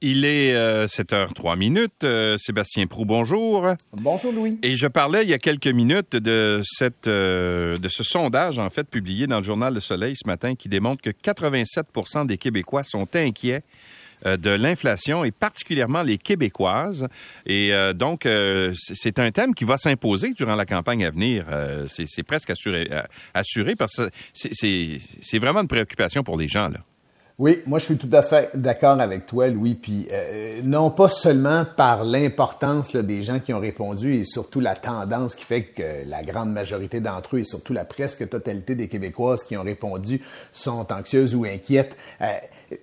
Il est 7h03 minutes. Sébastien Prou, bonjour. Bonjour Louis. Et je parlais il y a quelques minutes de cette de ce sondage en fait publié dans le journal Le Soleil ce matin qui démontre que 87 des Québécois sont inquiets de l'inflation et particulièrement les Québécoises. Et donc, c'est un thème qui va s'imposer durant la campagne à venir. c'est presque assuré, assuré parce que c'est vraiment une préoccupation pour les gens. Là. Oui, moi je suis tout à fait d'accord avec toi, Louis. Puis euh, non pas seulement par l'importance des gens qui ont répondu et surtout la tendance qui fait que la grande majorité d'entre eux et surtout la presque totalité des Québécoises qui ont répondu sont anxieuses ou inquiètes. Euh,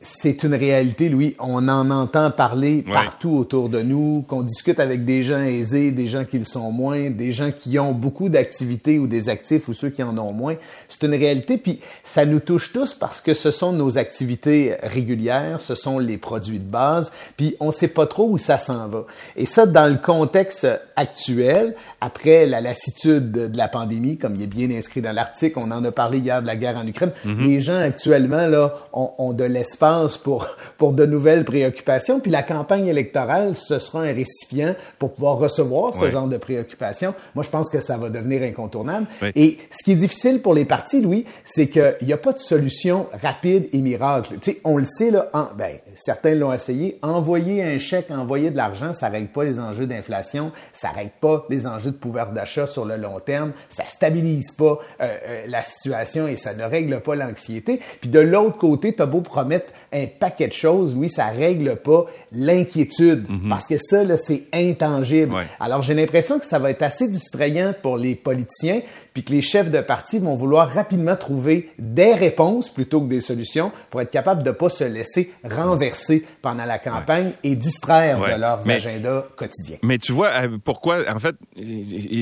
c'est une réalité, Louis. On en entend parler partout autour de nous, qu'on discute avec des gens aisés, des gens qui le sont moins, des gens qui ont beaucoup d'activités ou des actifs ou ceux qui en ont moins. C'est une réalité, puis ça nous touche tous parce que ce sont nos activités régulières, ce sont les produits de base, puis on sait pas trop où ça s'en va. Et ça, dans le contexte actuel, après la lassitude de la pandémie, comme il est bien inscrit dans l'article, on en a parlé hier de la guerre en Ukraine, mm-hmm. les gens actuellement, là, ont, ont de l'espoir pense pour, pour de nouvelles préoccupations. Puis la campagne électorale, ce sera un récipient pour pouvoir recevoir ce genre de préoccupations. Moi, je pense que ça va devenir incontournable. Et ce qui est difficile pour les partis, Louis, c'est qu'il n'y a pas de solution rapide et miracle. Tu sais, on le sait, là, en, ben, certains l'ont essayé. Envoyer un chèque, envoyer de l'argent, ça règle pas les enjeux d'inflation, ça règle pas les enjeux de pouvoir d'achat sur le long terme, ça stabilise pas euh, euh, la situation et ça ne règle pas l'anxiété. Puis de l'autre côté, tu as beau promettre un paquet de choses, oui, ça règle pas l'inquiétude mhm. parce que ça, là, c'est intangible. Alors, j'ai l'impression que ça va être assez distrayant pour les politiciens puis que les chefs de parti vont vouloir rapidement trouver des réponses plutôt que des solutions pour être capables de pas se laisser renverser pendant la campagne et distraire de leurs agendas quotidiens. Mais tu vois, euh, pourquoi, en fait,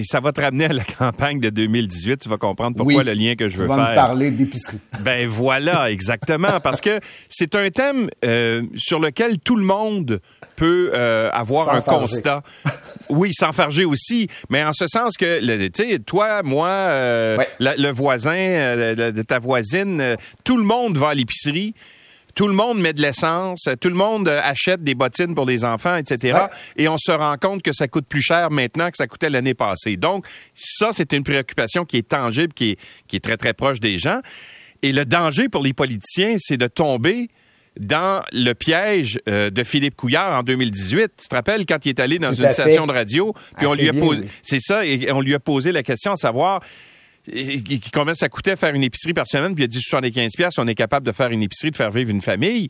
ça va te ramener à la campagne de 2018, tu vas comprendre pourquoi le lien que je veux faire. Vas me parler d'épicerie. Ben voilà, exactement, parce que c'est un thème euh, sur lequel tout le monde peut euh, avoir un constat. Oui, s'enfarger aussi, mais en ce sens que, tu sais, toi, moi, euh, le voisin euh, de ta voisine, tout le monde va à l'épicerie. Tout le monde met de l'essence, tout le monde achète des bottines pour les enfants, etc. Et on se rend compte que ça coûte plus cher maintenant que ça coûtait l'année passée. Donc, ça, c'est une préoccupation qui est tangible, qui est, qui est très, très proche des gens. Et le danger pour les politiciens, c'est de tomber dans le piège euh, de Philippe Couillard en 2018. Tu te rappelles quand il est allé dans une station de radio, puis on lui a posé, c'est ça, et on lui a posé la question à savoir combien ça coûtait faire une épicerie par semaine, puis il a dit 75 pièces, on est capable de faire une épicerie, de faire vivre une famille.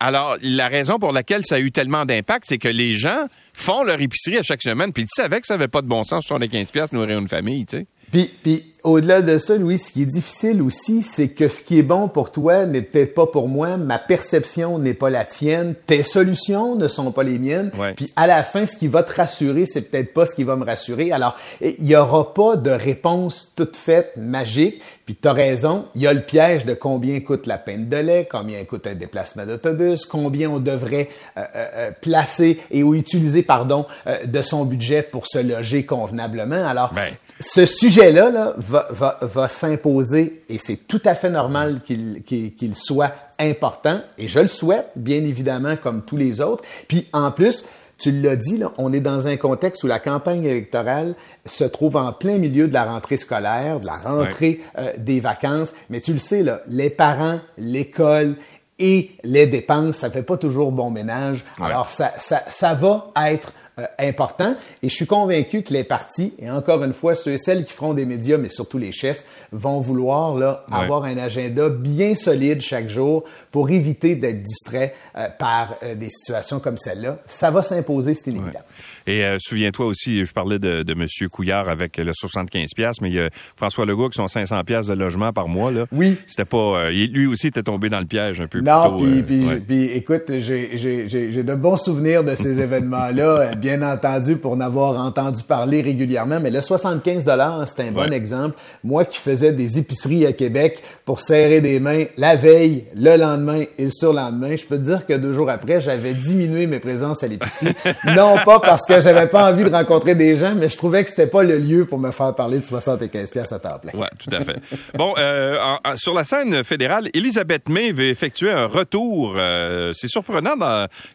Alors, la raison pour laquelle ça a eu tellement d'impact, c'est que les gens font leur épicerie à chaque semaine, puis ils savaient que ça n'avait pas de bon sens, 75 pièces nourrir une famille, tu sais. Puis, puis au-delà de ça, Louis, ce qui est difficile aussi, c'est que ce qui est bon pour toi n'est peut-être pas pour moi, ma perception n'est pas la tienne, tes solutions ne sont pas les miennes. Puis à la fin, ce qui va te rassurer, c'est peut-être pas ce qui va me rassurer. Alors, il y aura pas de réponse toute faite magique. Puis tu as raison, il y a le piège de combien coûte la peine de lait, combien coûte un déplacement d'autobus, combien on devrait euh, euh, euh, placer et ou utiliser pardon de son budget pour se loger convenablement. Alors, ben. Ce sujet-là là, va, va, va s'imposer et c'est tout à fait normal qu'il qu'il soit important et je le souhaite, bien évidemment, comme tous les autres. Puis en plus, tu l'as dit, là, on est dans un contexte où la campagne électorale se trouve en plein milieu de la rentrée scolaire, de la rentrée euh, des vacances. Mais tu le sais, là, les parents, l'école et les dépenses, ça fait pas toujours bon ménage. Alors, ça, ça, ça va être euh, important. Et je suis convaincu que les partis, et encore une fois, ceux et celles qui feront des médias, mais surtout les chefs, vont vouloir là, avoir un agenda bien solide chaque jour pour éviter d'être distrait euh, par euh, des situations comme celle-là. Ça va s'imposer, c'est inévitable. Et souviens-toi aussi, je parlais de, de M. Couillard avec le 75 pièces, mais il y a François Legault qui sont 500 pièces de logement par mois. Là. Oui. C'était pas... lui aussi était tombé dans le piège un peu non, puis, puis, écoute, j'ai de bons souvenirs de ces événements-là. Bien entendu, pour n'avoir entendu parler régulièrement, mais le 75 dollars, c'est un bon exemple. Moi qui faisais des épiceries à Québec pour serrer des mains la veille, le lendemain et le surlendemain, je peux te dire que deux jours après, j'avais diminué mes présences à l'épicerie. non pas parce que j'avais pas envie de rencontrer des gens, mais je trouvais que c'était pas le lieu pour me faire parler de 75 pièces à temps plein. Ouais, tout à fait. bon, euh, sur la scène fédérale, Elisabeth May veut effectuer un retour. Euh, c'est surprenant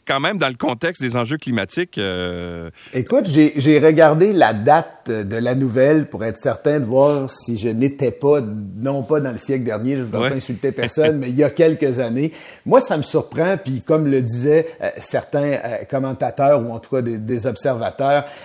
quand même dans le contexte des enjeux climatiques. Euh. Écoute, j'ai regardé la date de la nouvelle pour être certain de voir si je n'étais pas, non pas dans le siècle dernier, je ne voudrais pas insulter personne, mais il y a quelques années. Moi, ça me surprend, puis comme le disaient certains commentateurs ou en tout cas des, des observateurs,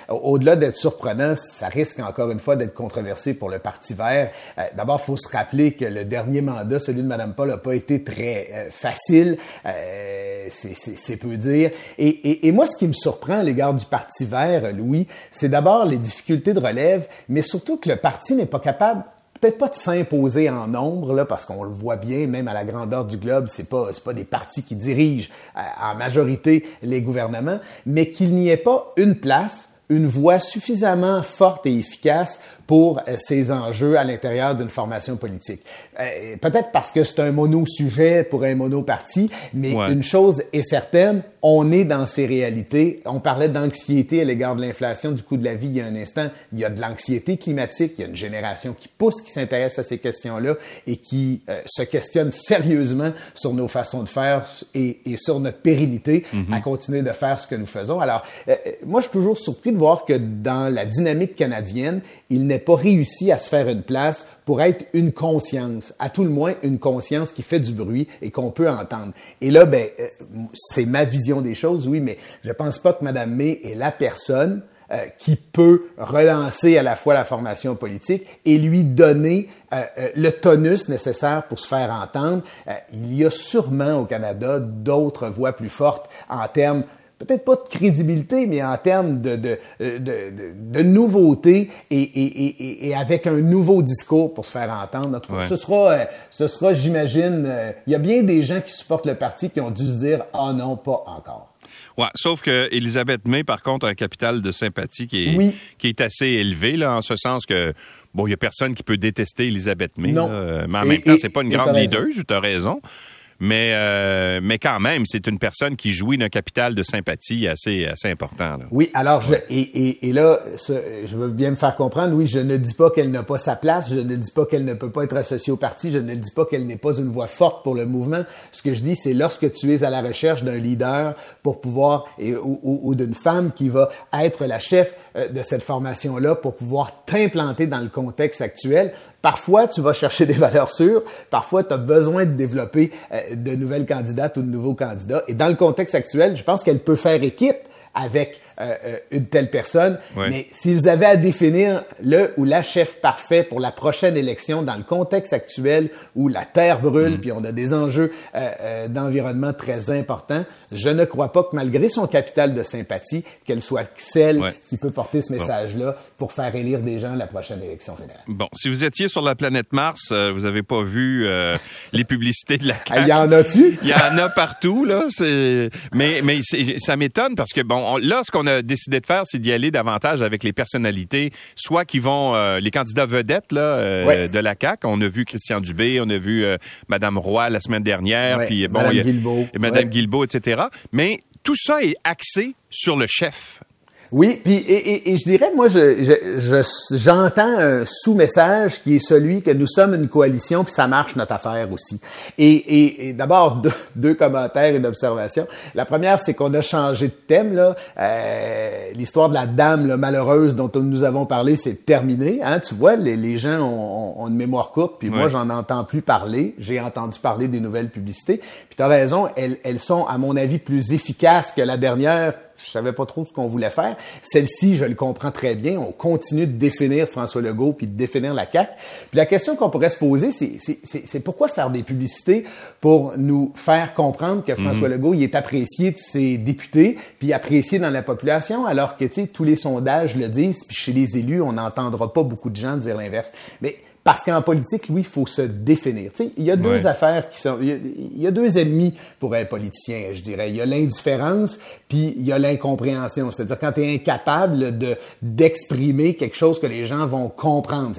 au-delà d'être surprenant, ça risque encore une fois d'être controversé pour le Parti vert. D'abord, il faut se rappeler que le dernier mandat, celui de Mme Paul, n'a pas été très euh, facile, euh, c'est peu dire. Et, et, moi, ce qui me surprend à l'égard du Parti vert, Louis, c'est d'abord les difficultés de relève, mais surtout que le parti n'est pas capable peut-être pas de s'imposer en nombre, là, parce qu'on le voit bien, même à la grandeur du globe, c'est pas, pas des partis qui dirigent euh, en majorité les gouvernements, mais qu'il n'y ait pas une place, une voix suffisamment forte et efficace pour euh, ces enjeux à l'intérieur d'une formation politique. Euh, peut-être parce que c'est un mono-sujet pour un mono-parti, mais une chose est certaine, on est dans ces réalités. On parlait d'anxiété à l'égard de l'inflation, du coût de la vie il y a un instant. Il y a de l'anxiété climatique, il y a une génération qui pousse, qui s'intéresse à ces questions-là et qui euh, se questionne sérieusement sur nos façons de faire et, et sur notre pérennité à mhm. continuer de faire ce que nous faisons. Alors, moi, je suis toujours surpris de voir que dans la dynamique canadienne, il n'est pas réussi à se faire une place pour être une conscience, à tout le moins une conscience qui fait du bruit et qu'on peut entendre. Et là, ben, euh, c'est ma vision des choses, oui, mais je pense pas que Mme May est la personne euh, qui peut relancer à la fois la formation politique et lui donner euh, le tonus nécessaire pour se faire entendre. il y a sûrement au Canada d'autres voix plus fortes en termes peut-être pas de crédibilité, mais en termes de, de, de, de nouveauté et, et, et, avec un nouveau discours pour se faire entendre. Ce sera, euh, ce sera j'imagine, euh, il y a bien des gens qui supportent le parti qui ont dû se dire « Ah non, pas encore ». Ouais, sauf que Elisabeth May, par contre, a un capital de sympathie qui est, qui est assez élevé, là, en ce sens que, bon, il y a personne qui peut détester Elisabeth May, non. mais en même temps, c'est pas une grande leader, tu as raison. Mais, euh, mais quand même, c'est une personne qui jouit d'un capital de sympathie assez, assez important. Là. Oui, alors, je, et, et, et là, je veux bien me faire comprendre, oui, je ne dis pas qu'elle n'a pas sa place, je ne dis pas qu'elle ne peut pas être associée au parti, je ne dis pas qu'elle n'est pas une voix forte pour le mouvement. Ce que je dis, c'est lorsque tu es à la recherche d'un leader pour pouvoir, et, ou, ou d'une femme qui va être la chef de cette formation-là pour pouvoir t'implanter dans le contexte actuel, Parfois, tu vas chercher des valeurs sûres. Parfois, tu as besoin de développer euh, de nouvelles candidates ou de nouveaux candidats. Et dans le contexte actuel, je pense qu'elle peut faire équipe avec euh, euh, une telle personne. Mais s'ils avaient à définir le ou la chef parfait pour la prochaine élection dans le contexte actuel où la terre brûle, mm. puis on a des enjeux euh, d'environnement très importants, je ne crois pas que malgré son capital de sympathie, qu'elle soit celle qui peut porter ce message-là pour faire élire des gens à la prochaine élection fédérale. Bon, si vous étiez sur la planète Mars, vous n'avez pas vu les publicités de la CAQ. Il y en a-tu? Il y en a partout, là. Mais, mais ça m'étonne parce que, bon, là, ce qu'on a décidé de faire, c'est d'y aller davantage avec les personnalités, soit qui vont euh, les candidats vedettes là euh, de la CAC. On a vu Christian Dubé, on a vu euh, Madame Roy la semaine dernière, puis bon, Madame Guilbeault, Madame Guilbeault, etc. Mais tout ça est axé sur le chef. Oui, puis et, et, je dirais, moi, je, j'entends un sous-message qui est celui que nous sommes une coalition, puis ça marche notre affaire aussi. Et, et d'abord, deux, deux, commentaires et d'observations. La première, c'est qu'on a changé de thème. là. Euh, l'histoire de la dame là, malheureuse dont nous avons parlé, c'est terminé. Hein? Tu vois, les, les gens ont, ont, une mémoire courte, puis moi, j'en entends plus parler. J'ai entendu parler des nouvelles publicités. Puis tu as raison, elles, elles sont, à mon avis, plus efficaces que la dernière je savais pas trop ce qu'on voulait faire. Celle-ci, je le comprends très bien. On continue de définir François Legault puis de définir la CAQ. Puis la question qu'on pourrait se poser, c'est pourquoi faire des publicités pour nous faire comprendre que François mhm. Legault, il est apprécié de ses députés puis apprécié dans la population, alors que, tu sais, tous les sondages le disent, puis chez les élus, on n'entendra pas beaucoup de gens dire l'inverse. Mais Parce qu'en politique, oui, il faut se définir. Tu sais, il y a deux affaires qui sont... Il y, a, deux ennemis pour un politicien, je dirais. Il y a l'indifférence, puis il y a l'incompréhension. C'est-à-dire quand tu es incapable de d'exprimer quelque chose que les gens vont comprendre.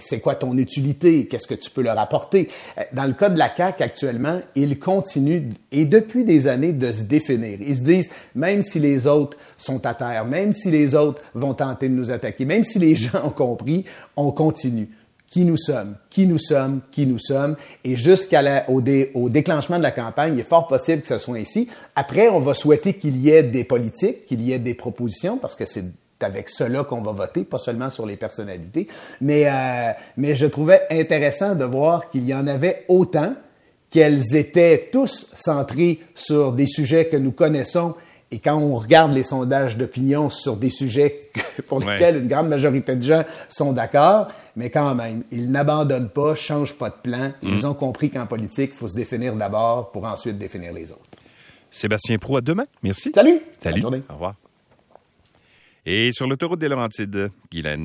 C'est quoi ton utilité? Qu'est-ce que tu peux leur apporter? Dans le cas de la CAQ actuellement, ils continuent, et depuis des années, de se définir. Ils se disent, même si les autres sont à terre, même si les autres vont tenter de nous attaquer, même si les gens ont compris, on continue qui nous sommes, qui nous sommes, qui nous sommes, et jusqu'au au déclenchement de la campagne, il est fort possible que ce soit ainsi. Après, on va souhaiter qu'il y ait des politiques, qu'il y ait des propositions, parce que c'est avec cela qu'on va voter, pas seulement sur les personnalités. Mais, euh, mais je trouvais intéressant de voir qu'il y en avait autant, qu'elles étaient tous centrées sur des sujets que nous connaissons et quand on regarde les sondages d'opinion sur des sujets pour lesquels une grande majorité de gens sont d'accord, mais quand même, ils n'abandonnent pas, changent pas de plan. Ils mm. ont compris qu'en politique, il faut se définir d'abord pour ensuite définir les autres. Sébastien Pro, à demain. Merci. Salut. Salut. Au revoir. Et sur l'autoroute des Laurentides, Guylaine.